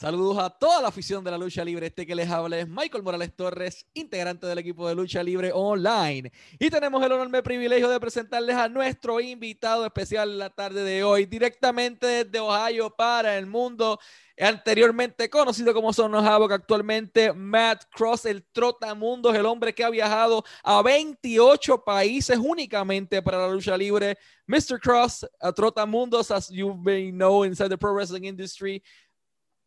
Saludos a toda la afición de la lucha libre. Este que les habla es Michael Morales Torres, integrante del equipo de lucha libre online. Y tenemos el enorme privilegio de presentarles a nuestro invitado especial la tarde de hoy, directamente desde Ohio para el mundo. Anteriormente conocido como Son Havoc, actualmente Matt Cross, el trotamundos, el hombre que ha viajado a 28 países únicamente para la lucha libre. Mr. Cross, a trotamundos, as you may know inside the pro wrestling industry.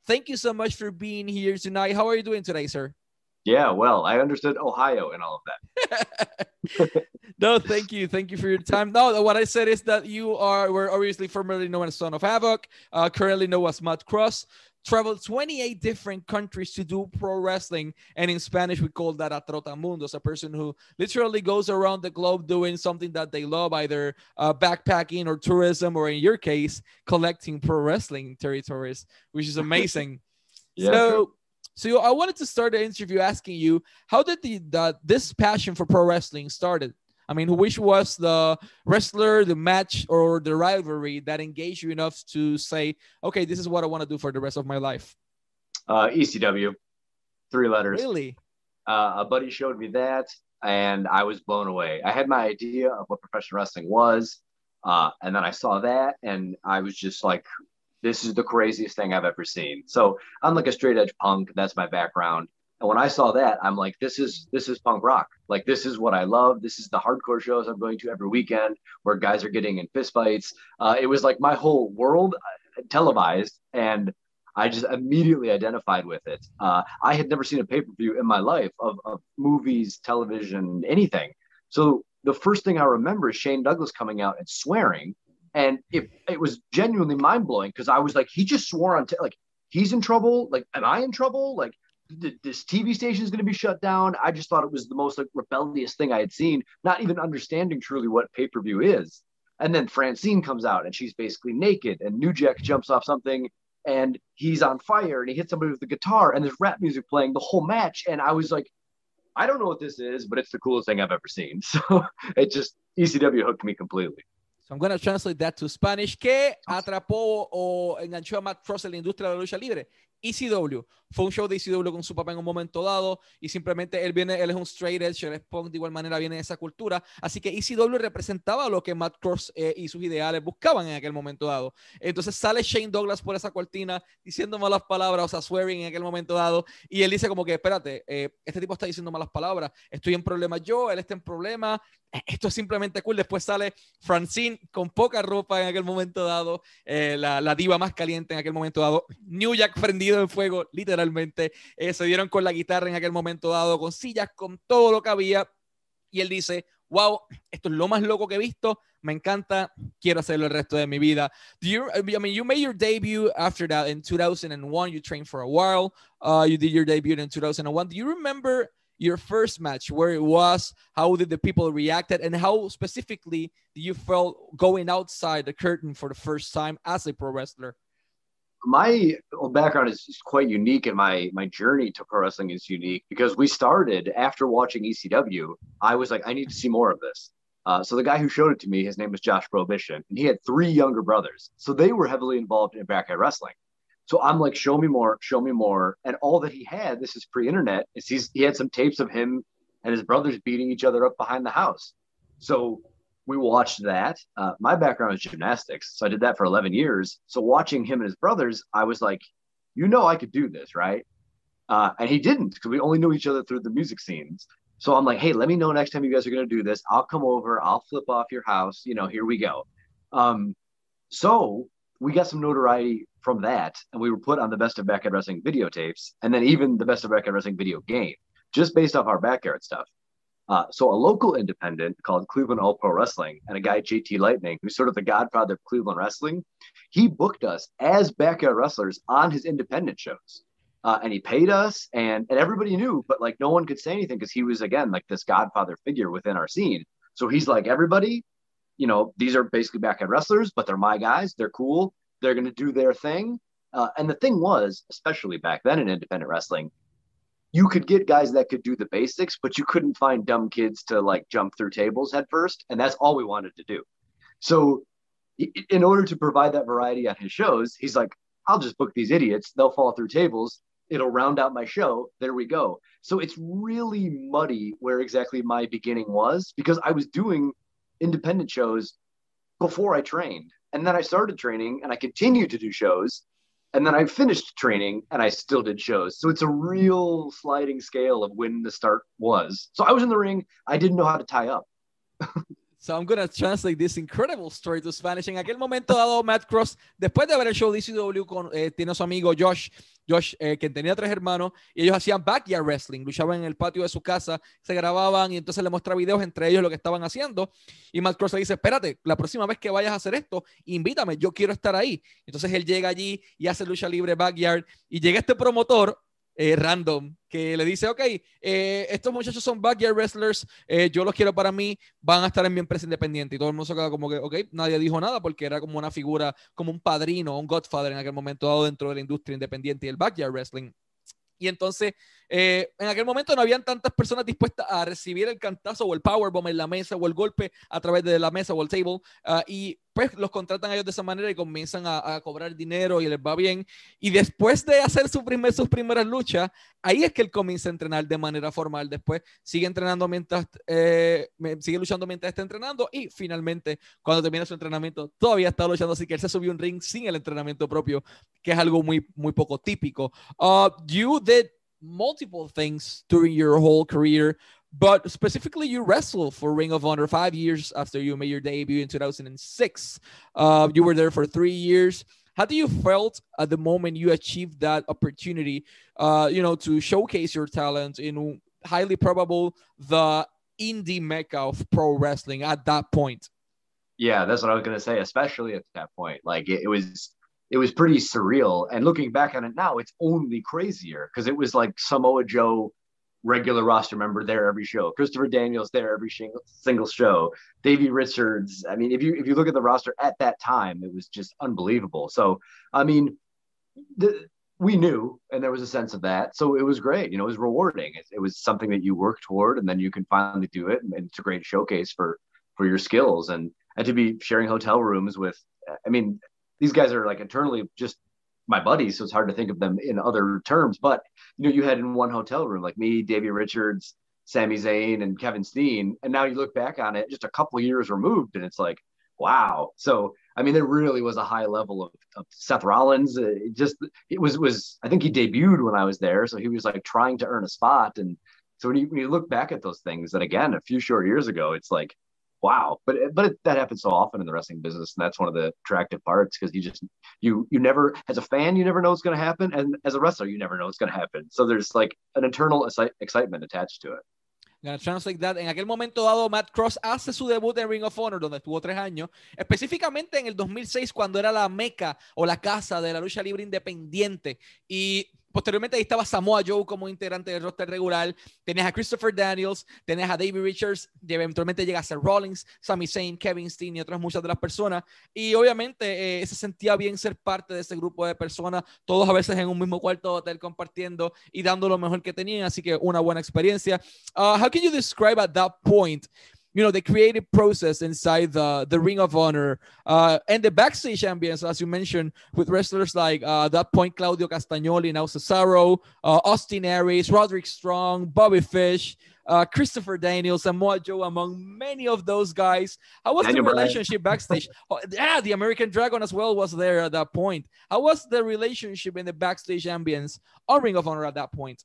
Thank you so much for being here tonight. How are you doing today, sir? Yeah, well, I understood Ohio and all of that. no, thank you. Thank you for your time. No, what I said is that you are, we're obviously formerly known as Son of Havoc, uh, currently known as Matt Cross traveled 28 different countries to do pro wrestling. And in Spanish, we call that a trotamundos, a person who literally goes around the globe doing something that they love, either uh, backpacking or tourism, or in your case, collecting pro wrestling territories, which is amazing. yeah, so, so I wanted to start the interview asking you, how did the, the this passion for pro wrestling started? I mean, which was the wrestler, the match, or the rivalry that engaged you enough to say, okay, this is what I want to do for the rest of my life? Uh, ECW, three letters. Really? Uh, a buddy showed me that, and I was blown away. I had my idea of what professional wrestling was, uh, and then I saw that, and I was just like, this is the craziest thing I've ever seen. So I'm like a straight edge punk. That's my background. And when I saw that, I'm like, this is this is punk rock. Like this is what I love. This is the hardcore shows I'm going to every weekend where guys are getting in fistfights. Uh, it was like my whole world uh, televised, and I just immediately identified with it. Uh, I had never seen a pay per view in my life of, of movies, television, anything. So the first thing I remember is Shane Douglas coming out and swearing, and it it was genuinely mind blowing because I was like, he just swore on t- like he's in trouble. Like, am I in trouble? Like this TV station is going to be shut down. I just thought it was the most like rebellious thing I had seen, not even understanding truly what pay per view is. And then Francine comes out and she's basically naked, and New Jack jumps off something and he's on fire and he hits somebody with the guitar and there's rap music playing the whole match. And I was like, I don't know what this is, but it's the coolest thing I've ever seen. So it just ECW hooked me completely. So I'm going to translate that to Spanish. ¿Qué atrapó o enganchó a Matt Cross en la industria de la lucha libre? ECW. Fue un show de ECW con su papá en un momento dado y simplemente él viene, él es un straight edge, él es punk, de igual manera viene de esa cultura. Así que ECW representaba lo que Matt Cross eh, y sus ideales buscaban en aquel momento dado. Entonces sale Shane Douglas por esa cortina diciendo malas palabras, o sea, swearing en aquel momento dado. Y él dice como que, espérate, eh, este tipo está diciendo malas palabras, estoy en problemas yo, él está en problemas, esto es simplemente cool. Después sale Francine con poca ropa en aquel momento dado, eh, la, diva más caliente en aquel momento dado, New Jack prendido en fuego, literalmente. Eh, se dieron con la guitarra en aquel momento dado, con sillas, con todo lo que había. Y él dice, wow, esto es lo más loco que he visto. Me encanta, quiero hacerlo el resto de mi vida. You, I mean, you made your debut after that in 2001. You trained for a while. Uh, you did your debut in 2001. Do you remember your first match, where it was, how did the people reacted, and how specifically do you felt going outside the curtain for the first time as a pro wrestler? My background is quite unique, and my my journey to pro wrestling is unique because we started after watching ECW. I was like, I need to see more of this. Uh, so the guy who showed it to me, his name was Josh Prohibition, and he had three younger brothers. So they were heavily involved in backyard wrestling. So I'm like, show me more, show me more. And all that he had, this is pre-internet, is he's he had some tapes of him and his brothers beating each other up behind the house. So we watched that. Uh, my background is gymnastics, so I did that for 11 years. So watching him and his brothers, I was like, you know, I could do this, right? Uh, and he didn't because we only knew each other through the music scenes. So I'm like, hey, let me know next time you guys are going to do this. I'll come over. I'll flip off your house. You know, here we go. Um, so we got some notoriety from that, and we were put on the best of backyard wrestling videotapes, and then even the best of backyard wrestling video game, just based off our backyard stuff. Uh, so a local independent called Cleveland All Pro Wrestling and a guy JT Lightning, who's sort of the godfather of Cleveland wrestling, he booked us as backyard wrestlers on his independent shows. Uh, and he paid us and, and everybody knew, but like no one could say anything because he was again like this godfather figure within our scene. So he's like, everybody, you know, these are basically backyard wrestlers, but they're my guys. They're cool. They're going to do their thing. Uh, and the thing was, especially back then in independent wrestling, you could get guys that could do the basics, but you couldn't find dumb kids to like jump through tables head first. And that's all we wanted to do. So, in order to provide that variety on his shows, he's like, I'll just book these idiots. They'll fall through tables. It'll round out my show. There we go. So it's really muddy where exactly my beginning was because I was doing independent shows before I trained. And then I started training and I continued to do shows. And then I finished training and I still did shows. So it's a real sliding scale of when the start was. So I was in the ring. I didn't know how to tie up. So I'm gonna translate this incredible story to Spanish. En aquel momento dado, Matt Cross, después de el show de con, eh, tiene su amigo Josh, Josh, eh, que tenía tres hermanos, y ellos hacían backyard wrestling, luchaban en el patio de su casa, se grababan y entonces le mostraba videos entre ellos lo que estaban haciendo. Y Matt Cross le dice: Espérate, la próxima vez que vayas a hacer esto, invítame, yo quiero estar ahí. Entonces él llega allí y hace lucha libre backyard, y llega este promotor eh, random que le dice, ok, eh, estos muchachos son backyard wrestlers, eh, yo los quiero para mí, van a estar en mi empresa independiente. Y todo el mundo se queda como que, ok, nadie dijo nada porque era como una figura, como un padrino, un godfather en aquel momento dado dentro de la industria independiente y el backyard wrestling. Y entonces, en aquel momento no habían tantas personas dispuestas a recibir el cantazo o el powerbomb en la mesa o el golpe a través de la mesa o el table. Ah, y pues los contratan a ellos de esa manera y comienzan a, cobrar dinero y les va bien. Y después de hacer su primer, sus primeras luchas, ahí es que él comienza a entrenar de manera formal. Después sigue entrenando mientras, eh, sigue luchando mientras está entrenando y finalmente cuando termina su entrenamiento todavía está luchando. Así que él se subió un ring sin el entrenamiento propio, que es algo muy, muy poco típico. Uh, you did multiple things during your whole career. but specifically you wrestled for ring of honor five years after you made your debut in 2006 uh, you were there for three years. How do you felt at the moment you achieved that opportunity uh, you know to showcase your talent in highly probable the indie mecca of pro wrestling at that point? Yeah that's what i was to say especially at that point. Like it, it was it was pretty surreal and looking back on it now it's only crazier because it was like samoa joe regular roster member there every show. Christopher Daniels there every single show. Davey Richards. I mean, if you if you look at the roster at that time, it was just unbelievable. So, I mean, the, we knew, and there was a sense of that. So it was great. You know, it was rewarding. It, it was something that you work toward, and then you can finally do it, and, it's a great showcase for for your skills and and to be sharing hotel rooms with. I mean, these guys are like internally just my buddies, so it's hard to think of them in other terms. But you know, you had in one hotel room like me, Davey Richards, Sami Zayn, and Kevin Steen, and now you look back on it, just a couple years removed, and it's like, wow. So I mean, there really was a high level of, of Seth Rollins. Uh, it just it was was I think he debuted when I was there, so he was like trying to earn a spot, and so when you when you look back at those things, and again, a few short years ago, it's like wow but but it, that happens so often in the wrestling business and that's one of the attractive parts because you just you you never as a fan you never know what's going to happen and as a wrestler you never know what's going to happen so there's like an internal excitement attached to it Gonna translate that. En aquel momento dado, Matt Cross hace su debut en Ring of Honor, donde estuvo tres años, específicamente en el 2006, cuando era la meca o la casa de la lucha libre independiente. Y Posteriormente ahí estaba Samoa Joe como integrante del roster regular. Tenías a Christopher Daniels, tenías a David Richards, y eventualmente llega a ser Rollins, Sami Zayn, Kevin Steen y otras muchas de las personas. Y obviamente eh, se sentía bien ser parte de ese grupo de personas, todos a veces en un mismo cuarto de hotel compartiendo y dando lo mejor que tenían. Así que una buena experiencia. Uh, how can you describe at that point? You know the creative process inside the the Ring of Honor uh, and the backstage ambience, as you mentioned, with wrestlers like uh, that point Claudio Castagnoli, now Cesaro, uh, Austin Aries, Roderick Strong, Bobby Fish. Uh, Christopher Daniels, Samoa Joe, among many of those guys. How was Daniel the relationship Bryan. backstage? oh, yeah, the American Dragon as well was there at that point. How was the relationship in the backstage ambience on Ring of Honor at that point?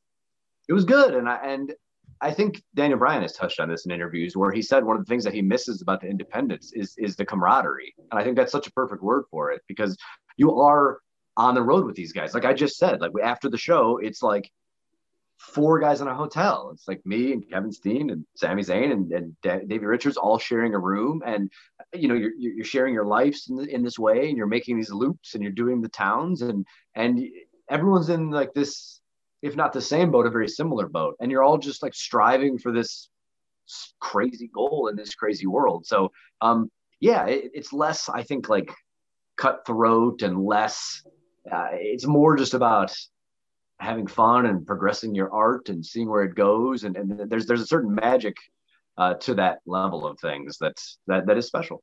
It was good, and I, and I think Daniel Bryan has touched on this in interviews where he said one of the things that he misses about the independence is is the camaraderie. And I think that's such a perfect word for it because you are on the road with these guys. Like I just said, like after the show, it's like four guys in a hotel. It's like me and Kevin Steen and Sami Zayn and, and David Richards all sharing a room. And, you know, you're, you're sharing your lives in, in this way and you're making these loops and you're doing the towns and, and everyone's in like this if not the same boat, a very similar boat. And you're all just like striving for this crazy goal in this crazy world. So, um, yeah, it, it's less, I think, like cutthroat and less, uh, it's more just about having fun and progressing your art and seeing where it goes. And, and there's, there's a certain magic uh, to that level of things that's, that, that is special.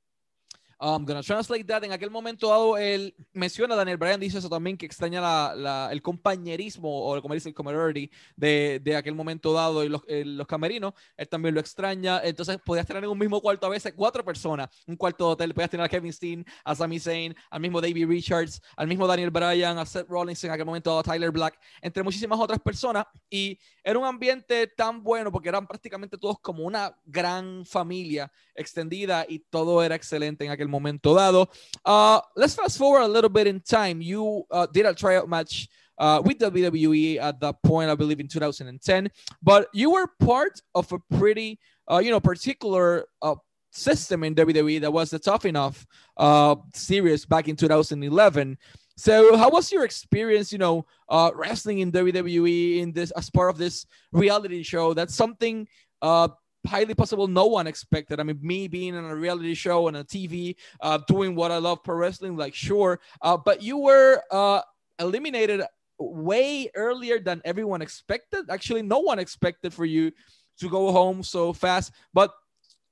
I'm gonna translate that. En aquel momento dado, él menciona, Daniel Bryan dice eso también, que extraña la, la, el compañerismo, o dice el camaraderie, de, de aquel momento dado y los, los, camerinos. Él también lo extraña. Entonces, podías tener en un mismo cuarto a veces cuatro personas, un cuarto de hotel. Podías tener a Kevin Steen, a Sami Zayn, al mismo David Richards, al mismo Daniel Bryan, a Seth Rollins, en aquel momento dado a Tyler Black, entre muchísimas otras personas. Y era un ambiente tan bueno porque eran prácticamente todos como una gran familia extendida y todo era excelente en aquel momento dado. Uh, let's fast forward a little bit in time. You uh, did a tryout match uh, with WWE at that point, I believe in 2010, but you were part of a pretty, uh, you know, particular uh, system in WWE that was the Tough Enough uh, series back in 2011. So, how was your experience, you know, uh, wrestling in WWE in this as part of this reality show? That's something uh, highly possible no one expected. I mean, me being in a reality show on a TV, uh, doing what I love pro wrestling, like sure, uh, but you were uh, eliminated way earlier than everyone expected. Actually, no one expected for you to go home so fast. But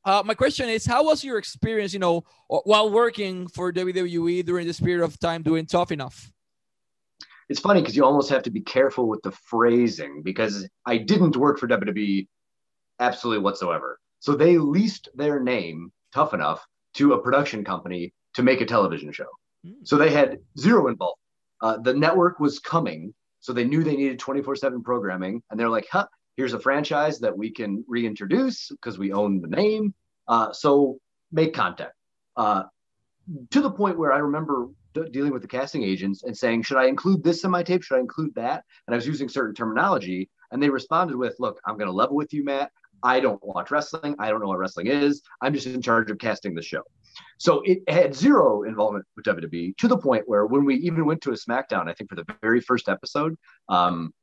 uh, my question is, how was your experience, you know, while working for WWE during this period of time doing Tough Enough? It's funny because you almost have to be careful with the phrasing because I didn't work for WWE absolutely whatsoever. So they leased their name, Tough Enough, to a production company to make a television show. Mm. So they had zero involvement. Uh, the network was coming, so they knew they needed 24 7 programming. And they're like, huh, here's a franchise that we can reintroduce because we own the name. Uh, so make contact. Uh, to the point where I remember d- dealing with the casting agents and saying, should I include this in my tape? Should I include that? And I was using certain terminology. And they responded with, look, I'm going to level with you, Matt. I don't watch wrestling. I don't know what wrestling is. I'm just in charge of casting the show. So it had zero involvement with WWE to the point where when we even went to a SmackDown, I think for the very first episode, um,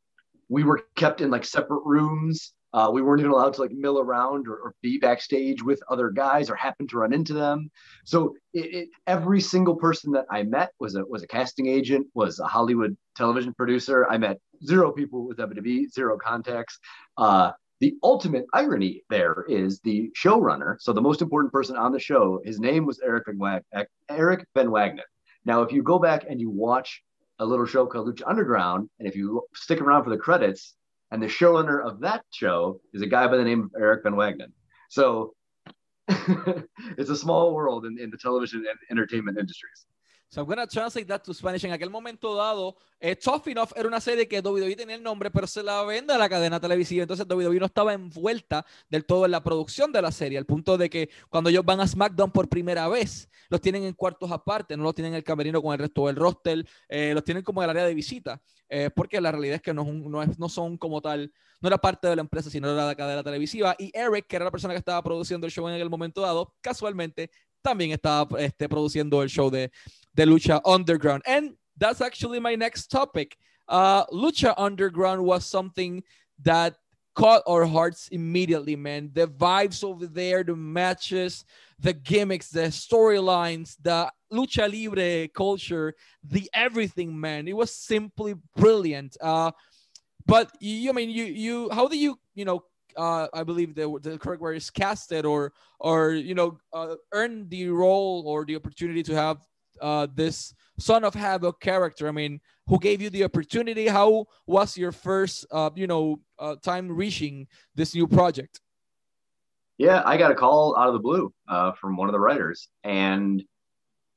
we were kept in like separate rooms. Uh, we weren't even allowed to like mill around or, or, be backstage with other guys or happen to run into them. So it, it, every single person that I met was a was a casting agent, was a Hollywood television producer. I met zero people with WWE, zero contacts. Uh, the ultimate irony there is the showrunner. So the most important person on the show, his name was Eric Van, Wag- Eric Van Wagenen. Now, if you go back and you watch a little show called Lucha Underground, and if you stick around for the credits, and the showrunner of that show is a guy by the name of Eric Van Wagenen. So it's a small world in, in the television and entertainment industries. So I'm gonna translate that to Spanish. En aquel momento dado, eh, Tough Enough era una serie que WWE tenía el nombre, pero se la vende a la cadena televisiva. Entonces WWE no estaba envuelta del todo en la producción de la serie, al punto de que cuando ellos van a SmackDown por primera vez, los tienen en cuartos aparte, no los tienen en el camerino con el resto del roster, eh, los tienen como en el área de visita, eh, porque la realidad es que no, no, no son como tal, no era parte de la empresa, sino era la cadena televisiva. Y Eric, que era la persona que estaba produciendo el show en el momento dado, casualmente también estaba este, produciendo el show de, de Lucha Underground. And that's actually my next topic. Uh, Lucha Underground was something that caught our hearts immediately, man. The vibes over there, the matches, the gimmicks, the storylines, the lucha libre culture, the everything, man. It was simply brilliant. Uh, but you, I mean, you, you, how do you, you know, uh, I believe the, the correct word is casted or or you know uh, earn the role or the opportunity to have uh, this son of havoc character. I mean, who gave you the opportunity? How was your first uh, you know uh, time reaching this new project? Yeah, I got a call out of the blue uh, from one of the writers, and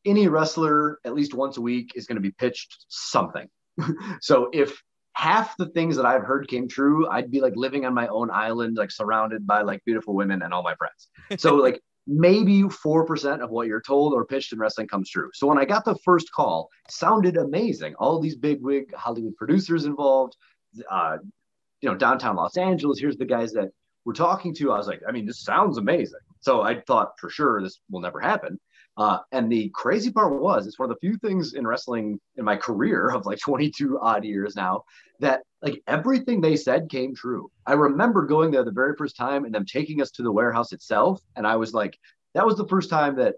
any wrestler at least once a week is going to be pitched something. so if half the things that I've heard came true, I'd be like living on my own island, like surrounded by like beautiful women and all my friends. So like maybe 4% of what you're told or pitched in wrestling comes true. So when I got the first call, sounded amazing. All these big wig Hollywood producers involved, uh, you know, downtown Los Angeles. Here's the guys that we're talking to. I was like, I mean, this sounds amazing. So I thought for sure this will never happen. Uh, and the crazy part was, it's one of the few things in wrestling in my career of like 22 odd years now that like everything they said came true. I remember going there the very first time and them taking us to the warehouse itself. And I was like, that was the first time that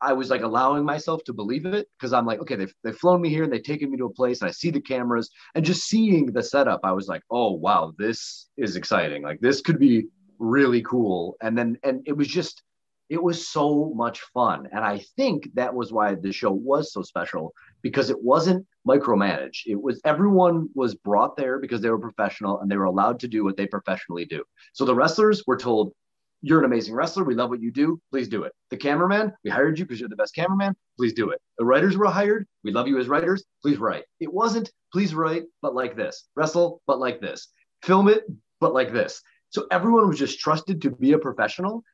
I was like allowing myself to believe it because I'm like, okay, they've, they've flown me here and they've taken me to a place and I see the cameras and just seeing the setup, I was like, oh, wow, this is exciting. Like this could be really cool. And then, and it was just, it was so much fun. And I think that was why the show was so special because it wasn't micromanaged. It was everyone was brought there because they were professional and they were allowed to do what they professionally do. So the wrestlers were told, You're an amazing wrestler. We love what you do. Please do it. The cameraman, we hired you because you're the best cameraman. Please do it. The writers were hired. We love you as writers. Please write. It wasn't, please write, but like this. Wrestle, but like this. Film it, but like this. So everyone was just trusted to be a professional.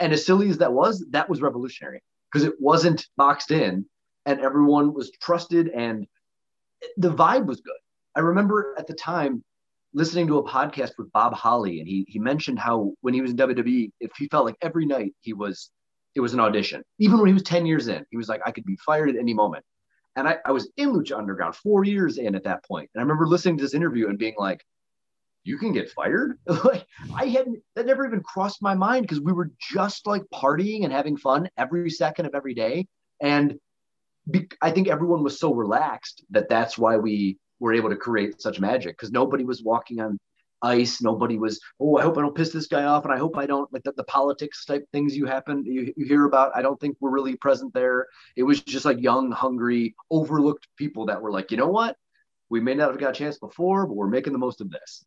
And as silly as that was, that was revolutionary because it wasn't boxed in and everyone was trusted and the vibe was good. I remember at the time listening to a podcast with Bob Holly and he he mentioned how when he was in WWE, if he felt like every night he was it was an audition. Even when he was 10 years in, he was like, I could be fired at any moment. And I, I was in Lucha Underground four years in at that point. And I remember listening to this interview and being like, you can get fired. like I hadn't that never even crossed my mind because we were just like partying and having fun every second of every day. And be, I think everyone was so relaxed that that's why we were able to create such magic because nobody was walking on ice. Nobody was, oh, I hope I don't piss this guy off, and I hope I don't like the, the politics type things you happen you, you hear about. I don't think we're really present there. It was just like young, hungry, overlooked people that were like, you know what, we may not have got a chance before, but we're making the most of this.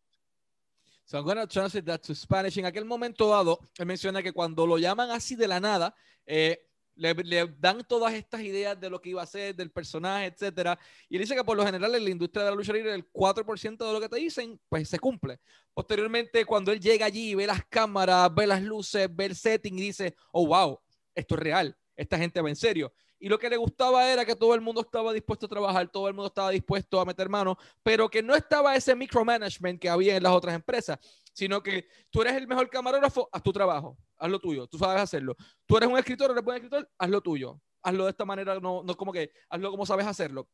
So I'm going to translate that to Spanish. En aquel momento dado, él menciona que cuando lo llaman así de la nada, eh, le, le, dan todas estas ideas de lo que iba a ser, del personaje, etcétera. Y él dice que por lo general en la industria de la lucha libre, el 4% de lo que te dicen, pues se cumple. Posteriormente, cuando él llega allí, ve las cámaras, ve las luces, ve el setting y dice, oh, wow, esto es real, esta gente va en serio y lo que le gustaba era que todo el mundo estaba dispuesto a trabajar, todo el mundo estaba dispuesto a meter mano, pero que no estaba ese micromanagement que había en las otras empresas, sino que tú eres el mejor camarógrafo, haz tu trabajo, haz lo tuyo, tú sabes hacerlo. Tú eres un escritor, eres buen escritor, haz lo tuyo. Hazlo de esta manera, no, no como que hazlo como sabes hacerlo.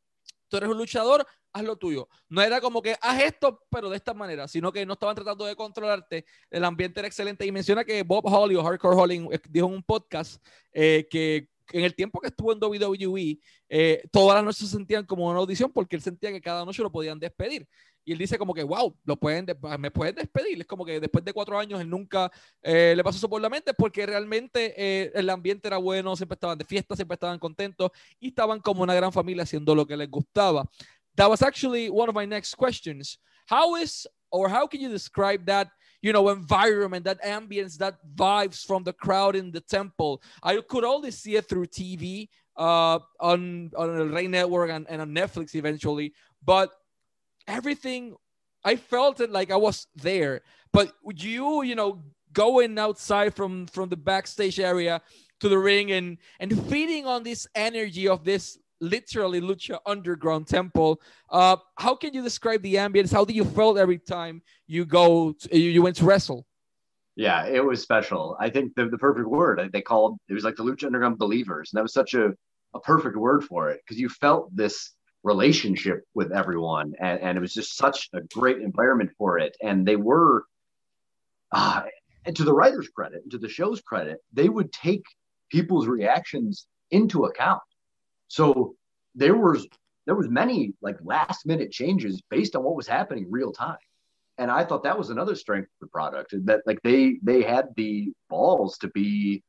Tú eres un luchador, haz lo tuyo. No era como que haz esto, pero de esta manera, sino que no estaban tratando de controlarte. El ambiente era excelente. Y menciona que Bob Holly o Hardcore Holly eh, dijo en un podcast eh, que en el tiempo que estuvo en WWE, eh, todas las noches se sentían como una audición porque él sentía que cada noche lo podían despedir. Y él dice como que, wow, lo pueden me pueden despedir. Es como que después de cuatro años él nunca eh, le pasó eso por la mente porque realmente eh, el ambiente era bueno, siempre estaban de fiesta, siempre estaban contentos y estaban como una gran familia haciendo lo que les gustaba. That was actually one of my next questions. How is, or how can you describe that you know environment that ambience that vibes from the crowd in the temple i could only see it through tv uh, on on El Rey Network and, and on Netflix eventually, but everything I felt it like I was there. But would you, you know, going outside from from the backstage area to the ring and and feeding on this energy of this literally Lucha Underground Temple. Uh, how can you describe the ambience? How do you feel every time you go, to, you, went to wrestle? Yeah, it was special. I think the, the perfect word they called it was like the Lucha Underground believers, and that was such a, a perfect word for it because you felt this relationship with everyone, and, and it was just such a great environment for it. And they were, uh, and to the writers' credit, and to the show's credit, they would take people's reactions into account so there was there was many like last minute changes based on what was happening real time. And I thought that was another strength of the product that like they they had the balls to be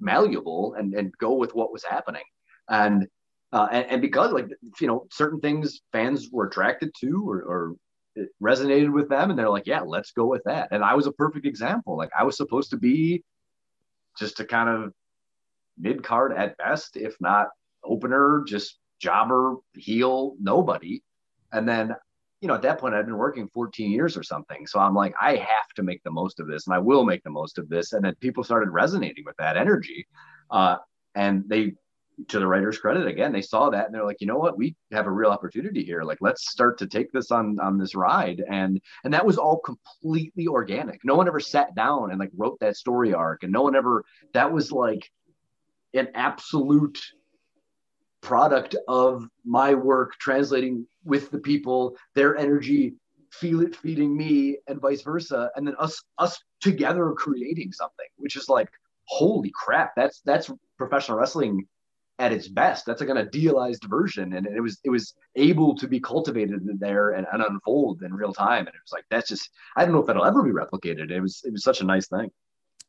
malleable and, and go with what was happening. And uh, and, and because like you know certain things fans were attracted to or, or it resonated with them and they're like yeah let's go with that and i was a perfect example like i was supposed to be just a kind of mid card at best if not opener, just jobber, heel, nobody. And then, you know, at that point, I'd been working 14 years or something. So I'm like, I have to make the most of this and I will make the most of this. And then people started resonating with that energy. Uh, and they, to the writer's credit, again, they saw that and they're like, you know what, we have a real opportunity here. Like, let's start to take this on on this ride. And and that was all completely organic. No one ever sat down and like wrote that story arc, and no one ever. That was like an absolute product of my work translating with the people, their energy, feel it feeding me, and vice versa, and then us us together creating something, which is like, holy crap, that's that's professional wrestling at its best. That's like an idealized version, and it was it was able to be cultivated in there and, and unfold in real time. And it was like that's just I don't know if that'll ever be replicated. It was it was such a nice thing.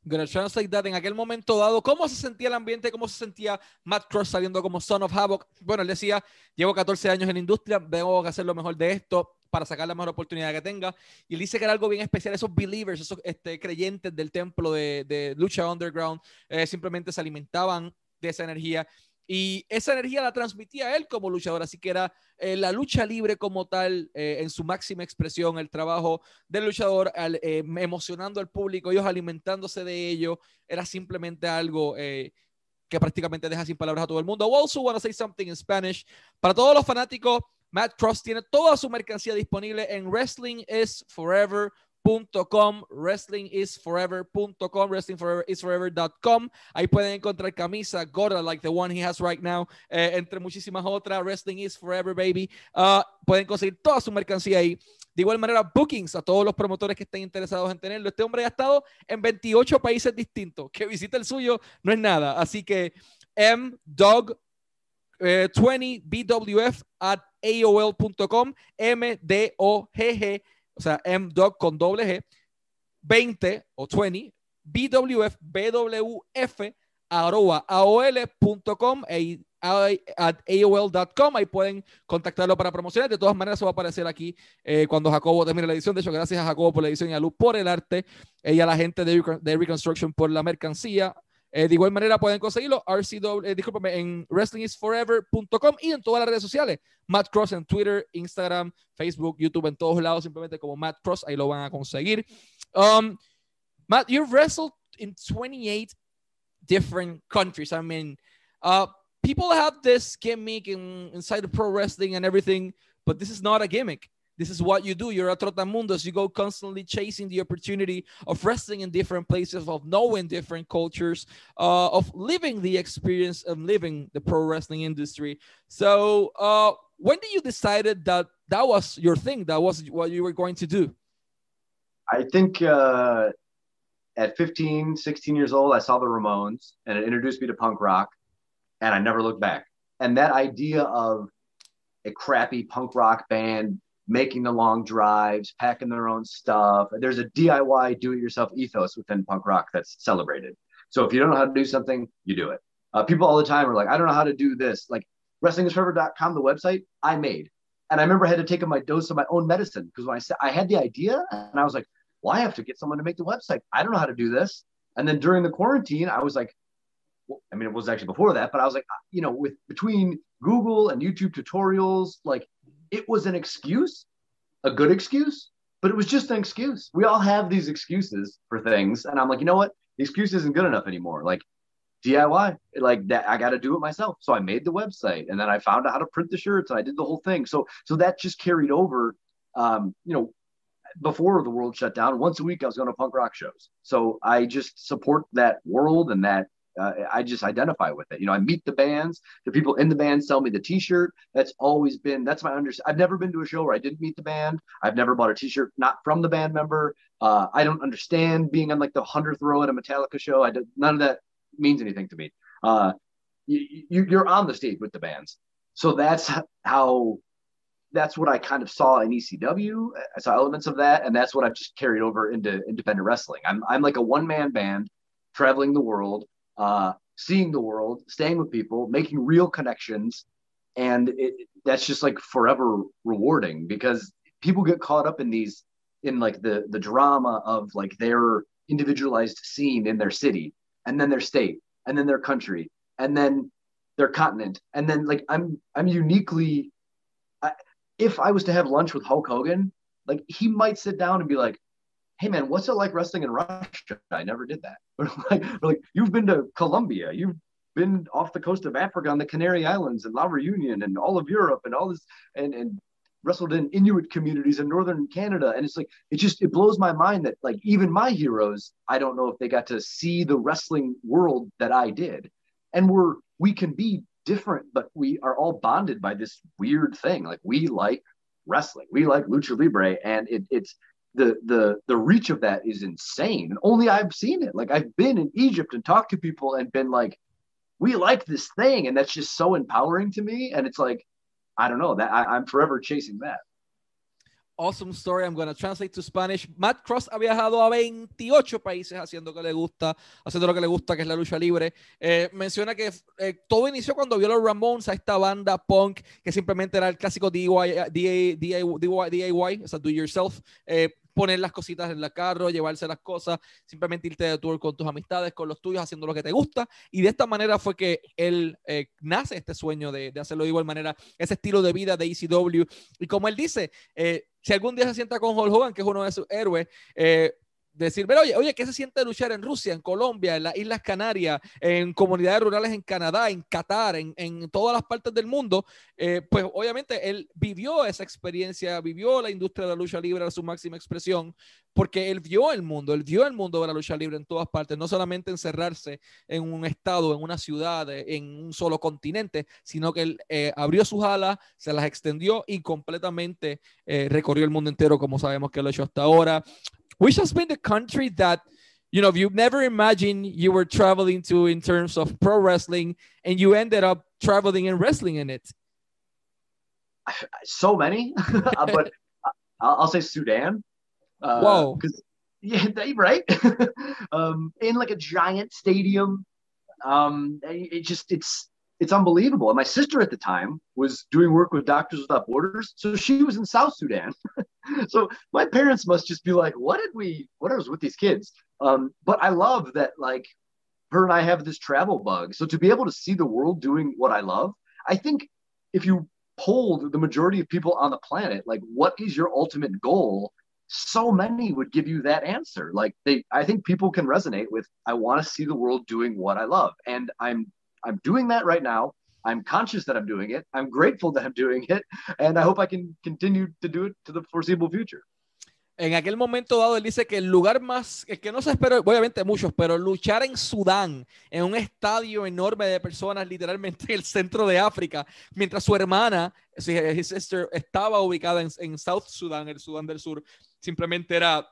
Gonna translate that en aquel momento dado, ¿cómo se sentía el ambiente? ¿Cómo se sentía Matt Cross saliendo como Son of Havoc? Bueno, él decía, llevo 14 años en la industria, tengo que hacer lo mejor de esto para sacar la mejor oportunidad que tenga. Y él dice que era algo bien especial, esos believers, esos este, creyentes del templo de, de Lucha Underground, eh, simplemente se alimentaban de esa energía y esa energía la transmitía él como luchador, así que era eh, la lucha libre como tal, eh, en su máxima expresión, el trabajo del luchador, eh, emocionando al público, ellos alimentándose de ello, era simplemente algo que prácticamente deja sin palabras a todo el mundo. I also want to say something in Spanish. Para todos los fanáticos, Matt Cross tiene toda su mercancía disponible en Wrestling is Forever wrestlingisforever.com, wrestlingforeverisforever.com. Ahí pueden encontrar camisa, gorda, like the one he has right now, eh, entre muchísimas otras. Wrestling is forever, baby. Uh, pueden conseguir toda su mercancía ahí. De igual manera, bookings a todos los promotores que estén interesados en tenerlo. Este hombre ha estado en 28 países distintos. Que visite el suyo no es nada. Así que mdog 20bwf at aol.com, M-D-O-G-G o sea, MDOG con doble G, 20 o 20, BWF, BWF, arroba aol.com e AOL.com. Ahí pueden contactarlo para promocionar. De todas maneras, eso va a aparecer aquí eh, cuando Jacobo termine la edición. De hecho, gracias a Jacobo por la edición y a Luz por el arte y a la gente de, de Reconstruction por la mercancía. Eh, de igual manera pueden conseguirlo RCW, eh, en wrestlingisforever.com y en todas las redes sociales. Matt Cross en Twitter, Instagram, Facebook, YouTube, en todos lados, simplemente como Matt Cross, ahí lo van a conseguir. Um, Matt, you've wrestled in 28 different countries. I mean, uh, people have this gimmick in, inside the pro wrestling and everything, but this is not a gimmick. This is what you do. You're a trotamundos. You go constantly chasing the opportunity of wrestling in different places, of knowing different cultures, uh, of living the experience of living the pro wrestling industry. So, uh, when did you decided that that was your thing? That was what you were going to do? I think uh, at 15, 16 years old, I saw the Ramones and it introduced me to punk rock, and I never looked back. And that idea of a crappy punk rock band making the long drives, packing their own stuff. There's a DIY do it yourself ethos within punk rock that's celebrated. So if you don't know how to do something, you do it. Uh, people all the time are like, I don't know how to do this. Like wrestlingisforever.com, the website I made. And I remember I had to take my dose of my own medicine because when I said I had the idea and I was like, well, I have to get someone to make the website. I don't know how to do this. And then during the quarantine, I was like, well, I mean, it was actually before that, but I was like, you know, with between Google and YouTube tutorials, like it was an excuse, a good excuse, but it was just an excuse. We all have these excuses for things. And I'm like, you know what? The excuse isn't good enough anymore. Like DIY, like that, I got to do it myself. So I made the website and then I found out how to print the shirts and I did the whole thing. So, so that just carried over, um, you know, before the world shut down, once a week I was going to punk rock shows. So I just support that world and that uh, I just identify with it. You know, I meet the bands, the people in the band sell me the T-shirt. That's always been that's my under. I've never been to a show where I didn't meet the band. I've never bought a T-shirt not from the band member. Uh, I don't understand being on like the hundredth row at a Metallica show. I did, none of that means anything to me. Uh, you, you, you're on the stage with the bands, so that's how. That's what I kind of saw in ECW. I saw elements of that, and that's what I've just carried over into independent wrestling. I'm I'm like a one man band traveling the world uh, seeing the world, staying with people, making real connections. And it, that's just like forever rewarding because people get caught up in these, in like the, the drama of like their individualized scene in their city and then their state and then their country and then their continent. And then like I'm, I'm uniquely, I, if I was to have lunch with Hulk Hogan, like he might sit down and be like, hey man, what's it like wrestling in Russia? I never did that. like, like, you've been to Colombia, you've been off the coast of Africa on the Canary Islands and La Reunion and all of Europe and all this and and wrestled in Inuit communities in northern Canada. And it's like it just it blows my mind that like even my heroes, I don't know if they got to see the wrestling world that I did. And we're we can be different, but we are all bonded by this weird thing. Like we like wrestling, we like lucha libre, and it, it's the the the reach of that is insane. And only I've seen it. Like I've been in Egypt and talked to people and been like, we like this thing, and that's just so empowering to me. And it's like, I don't know that I, I'm forever chasing that. awesome story. I'm going to translate to Spanish. Matt Cross ha viajado a 28 países haciendo que le gusta, haciendo lo que le gusta, que es la lucha libre. Eh, menciona que eh, todo inició cuando vio los Ramones a esta banda punk que simplemente era el clásico DIY, DIY, DIY, DIY o sea, do yourself. Eh, poner las cositas en la carro, llevarse las cosas, simplemente irte de tour con tus amistades, con los tuyos, haciendo lo que te gusta. Y de esta manera fue que él eh, nace este sueño de, de, hacerlo de igual manera, ese estilo de vida de ECW. Y como él dice, eh, si algún día se sienta con Hulk Hogan, que es uno de sus héroes, eh, decir, pero oye, oye, ¿qué se siente luchar en Rusia, en Colombia, en las Islas Canarias, en comunidades rurales en Canadá, en Qatar, en, en todas las partes del mundo? Eh, pues obviamente él vivió esa experiencia, vivió la industria de la lucha libre a su máxima expresión, porque él vio el mundo, él vio el mundo de la lucha libre en todas partes, no solamente encerrarse en un estado, en una ciudad, en un solo continente, sino que él eh, abrió sus alas, se las extendió y completamente eh, recorrió el mundo entero, como sabemos que lo ha hecho hasta ahora which has been the country that you know you never imagined you were traveling to in terms of pro wrestling and you ended up traveling and wrestling in it? So many uh, but I'll, say sudan uh, whoa. because yeah right? Um, in like a giant stadium um, it just it's it's unbelievable. And my sister at the time was doing work with Doctors Without Borders, so she was in South Sudan. so my parents must just be like, "What did we? What is with these kids?" Um, but I love that, like, her and I have this travel bug. So to be able to see the world doing what I love, I think if you polled the majority of people on the planet, like, what is your ultimate goal? So many would give you that answer. Like they, I think people can resonate with, I want to see the world doing what I love. And I'm I'm doing that right now. I'm conscious that I'm doing it. I'm grateful that I'm doing it. And I hope I can continue to do it to the foreseeable future. En aquel momento dado, él dice que el lugar más, el que no se espera, obviamente muchos, pero luchar en Sudán, en un estadio enorme de personas, literalmente en el centro de África, mientras su hermana, su sister, estaba ubicada en, en South Sudán, el Sudán del Sur, simplemente era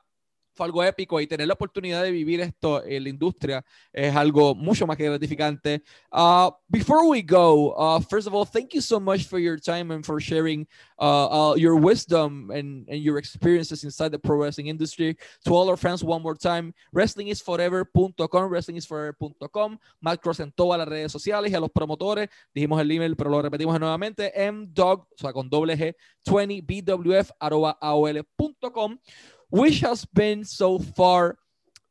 algo épico y tener la oportunidad de vivir esto en la industria es algo mucho más que gratificante. Uh, before we go, uh, first of all, thank you so much for your time and for sharing uh, uh, your wisdom and, your experiences inside the pro wrestling industry. To all our fans, one more time, wrestlingisforever.com, wrestlingisforever.com, Matt Cross en todas las redes sociales y a los promotores, dijimos el email, pero lo repetimos nuevamente, mdog, o sea, con doble G, 20bwf, arroba aol.com. which has been so far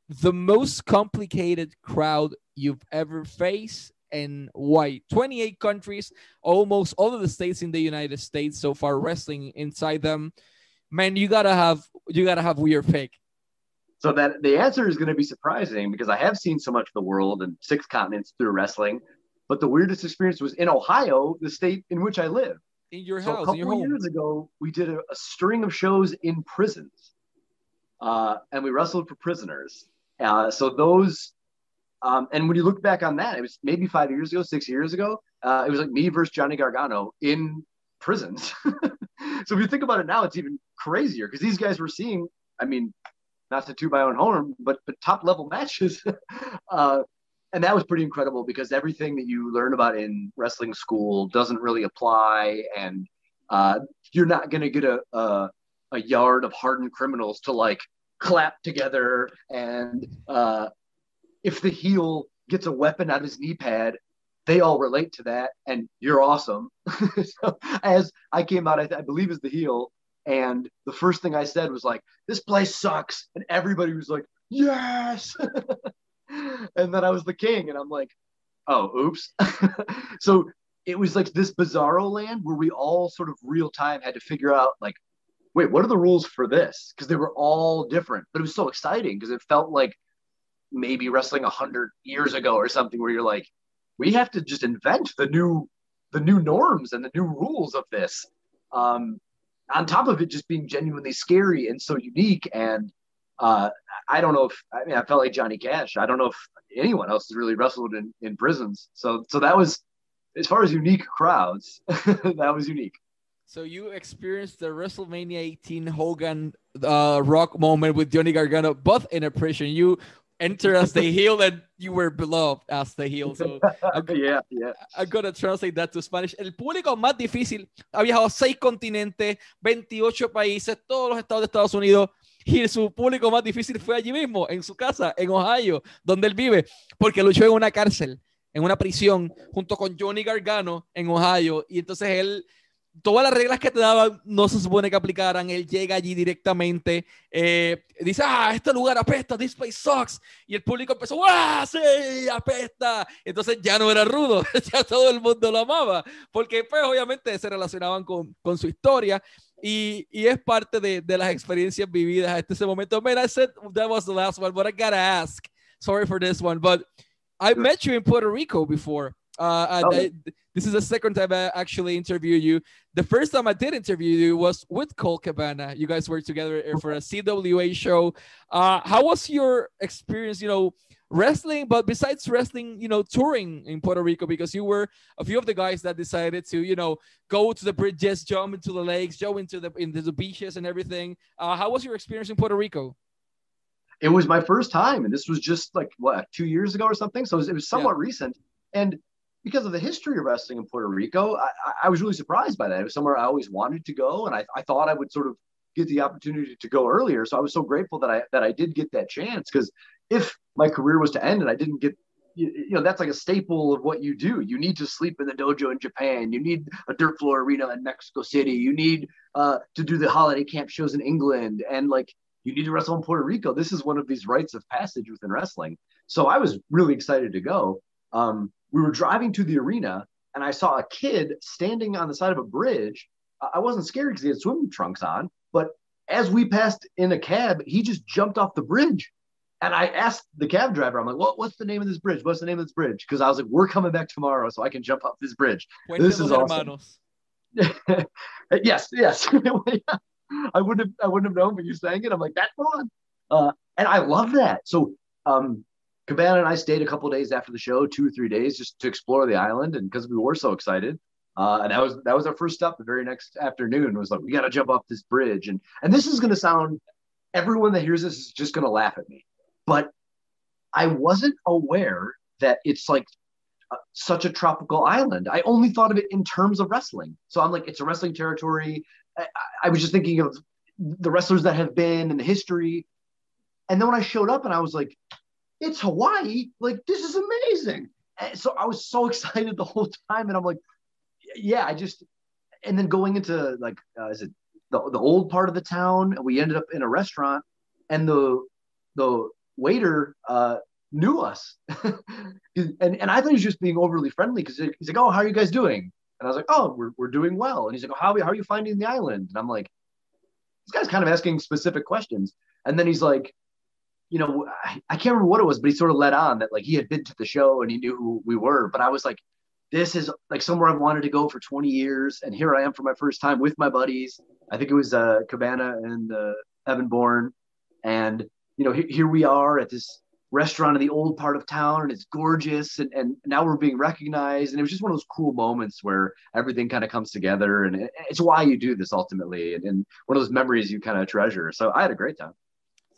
the most complicated crowd you've ever faced and why? 28 countries almost all of the states in the united states so far wrestling inside them. Man you gotta have you gotta have weird pick. So that the answer is going to be surprising because i have seen so much of the world and six continents through wrestling but the weirdest experience was in ohio the state in which i live. In your so house a couple years ago we did a, a string of shows in prisons uh, and we wrestled for prisoners. Uh, so those, um, and when you look back on that, it was maybe five years ago, six years ago. Uh, it was like me versus Johnny Gargano in prisons. so if you think about it now, it's even crazier because these guys were seeing, I mean, not to toot my own horn, but but top level matches. uh, and that was pretty incredible because everything that you learn about in wrestling school doesn't really apply, and uh, you're not going to get a, a a yard of hardened criminals to like clap together and uh, if the heel gets a weapon out of his knee pad they all relate to that and you're awesome. So as i came out I, th- I believe as the heel and the first thing i said was like this place sucks and everybody was like yes! And then i was the king and i'm like oh oops. So it was like this bizarro land where we all sort of real time had to figure out like wait, what are the rules for this? Because they were all different, but it was so exciting because it felt like maybe wrestling a hundred years ago or something where you're like, we have to just invent the new the new norms and the new rules of this. Um, on top of it just being genuinely scary and so unique and uh, I don't know if I mean I felt like Johnny Cash. I don't know if anyone else has really wrestled in, in prisons. So so that was as far as unique crowds, that was unique. So you experienced the WrestleMania 18 Hogan uh, Rock moment with Johnny Gargano, both in a prison. You enter as the heel and you were beloved as the heel. So I'm, yeah, yeah. I'm gonna translate that to Spanish. El público más difícil ha viajado seis continentes, 28 países, todos los estados de Estados Unidos. Y su público más difícil fue allí mismo, en su casa, en Ohio, donde él vive, porque luchó en una cárcel, en una prisión, junto con Johnny Gargano en Ohio. Y entonces él todas las reglas que te daban no se supone que aplicaran. Él llega allí directamente, eh, dice, ah, este lugar apesta, this place sucks. Y el público empezó, ¡ah, sí, apesta! Entonces ya no era rudo, ya todo el mundo lo amaba, porque pues obviamente se relacionaban con, con su historia. Y, y, es parte de, de, las experiencias vividas hasta ese momento. Man, I said that was the last one, but I gotta ask. Sorry for this one, but I met you in Puerto Rico before. Uh, oh. I, this is the second time I actually interview you. The first time I did interview you was with Colt Cabana. You guys were together for a CWA show. Uh, how was your experience, you know, wrestling, but besides wrestling, you know, touring in Puerto Rico because you were a few of the guys that decided to, you know, go to the bridges, jump into the lakes, jump into the into the beaches and everything. Uh, how was your experience in Puerto Rico? It was my first time, and this was just like what two years ago or something. So it was, it was somewhat yeah. recent, and because of the history of wrestling in Puerto Rico, I, I, was really surprised by that. It was somewhere I always wanted to go, and I, I thought I would sort of get the opportunity to go earlier. So I was so grateful that I that I did get that chance. Because if my career was to end and I didn't get, you, know, that's like a staple of what you do. You need to sleep in the dojo in Japan. You need a dirt floor arena in Mexico City. You need uh, to do the holiday camp shows in England, and like you need to wrestle in Puerto Rico. This is one of these rites of passage within wrestling. So I was really excited to go. Um, we were driving to the arena and I saw a kid standing on the side of a bridge. I wasn't scared because he had swim trunks on, but as we passed in a cab, he just jumped off the bridge. And I asked the cab driver, I'm like, what, what's the name of this bridge? What's the name of this bridge? Because I was like, we're coming back tomorrow so I can jump off this bridge. Puente this is awesome. yes, yes. I wouldn't have I wouldn't have known, but you saying it. I'm like, that's fun. Uh, and I love that. So um, Cabana and I stayed a couple days after the show, two or three days, just to explore the island, and because we were so excited. Uh, and that was that was our first stop. The very next afternoon was like, we got to jump off this bridge, and and this is going to sound. Everyone that hears this is just going to laugh at me, but I wasn't aware that it's like uh, such a tropical island. I only thought of it in terms of wrestling. So I'm like, it's a wrestling territory. I, I was just thinking of the wrestlers that have been and the history. And then when I showed up and I was like, it's Hawaii. Like, this is amazing. And so I was so excited the whole time. And I'm like, yeah, I just, and then going into like, uh, is it the, the old part of the town? And we ended up in a restaurant and the, the waiter, uh, knew us. and, and I thought he was just being overly friendly because he's like, oh, how are you guys doing? And I was like, oh, we're, we're doing well. And he's like, oh, how, how are you finding the island? And I'm like, this guy's kind of asking specific questions. And then he's like, you know, I, I, can't remember what it was, but he sort of let on that like he had been to the show and he knew who we were. But I was like, this is like somewhere I've wanted to go for 20 years. And here I am for my first time with my buddies. I think it was uh, Cabana and uh, Evan Bourne. And, you know, he, here we are at this restaurant in the old part of town and it's gorgeous. And, and now we're being recognized. And it was just one of those cool moments where everything kind of comes together. And it, it's why you do this ultimately. And, and one of those memories you kind of treasure. So I had a great time.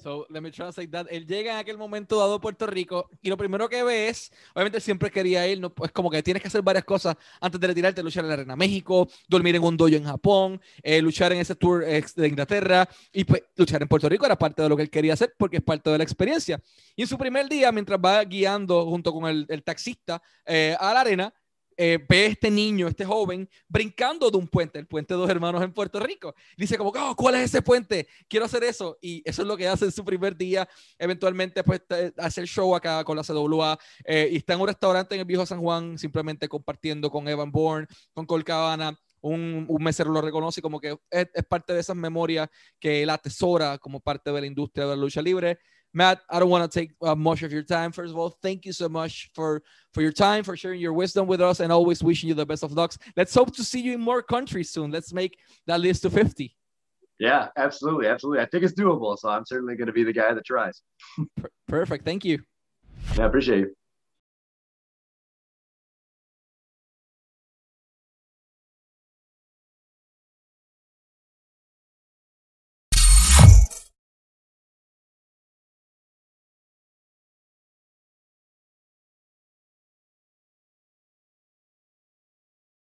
So, let me translate that. Él llega en aquel momento dado a Puerto Rico y lo primero que ve es, obviamente siempre quería ir, no, es como que tienes que hacer varias cosas antes de retirarte, luchar en la Arena México, dormir en un dojo en Japón, eh, luchar en ese tour de Inglaterra y pues luchar en Puerto Rico era parte de lo que él quería hacer porque es parte de la experiencia. Y en su primer día, mientras va guiando junto con el, el taxista eh, a la arena, eh, ve este niño, este joven, brincando de un puente, el puente de dos hermanos en Puerto Rico. Dice como, oh, ¿cuál es ese puente? Quiero hacer eso. Y eso es lo que hace en su primer día. Eventualmente, pues, hace el show acá con la CWA eh, y está en un restaurante en el viejo San Juan, simplemente compartiendo con Evan Bourne, con Colcabana. Un, un, mesero lo reconoce como que es, es parte de esas memorias que él atesora como parte de la industria de la lucha libre. Matt, I don't want to take uh, much of your time. First of all, thank you so much for for your time, for sharing your wisdom with us, and always wishing you the best of lucks. Let's hope to see you in more countries soon. Let's make that list to 50. Yeah, absolutely. Absolutely. I think it's doable. So I'm certainly going to be the guy that tries. Perfect. Thank you. Yeah, I appreciate you.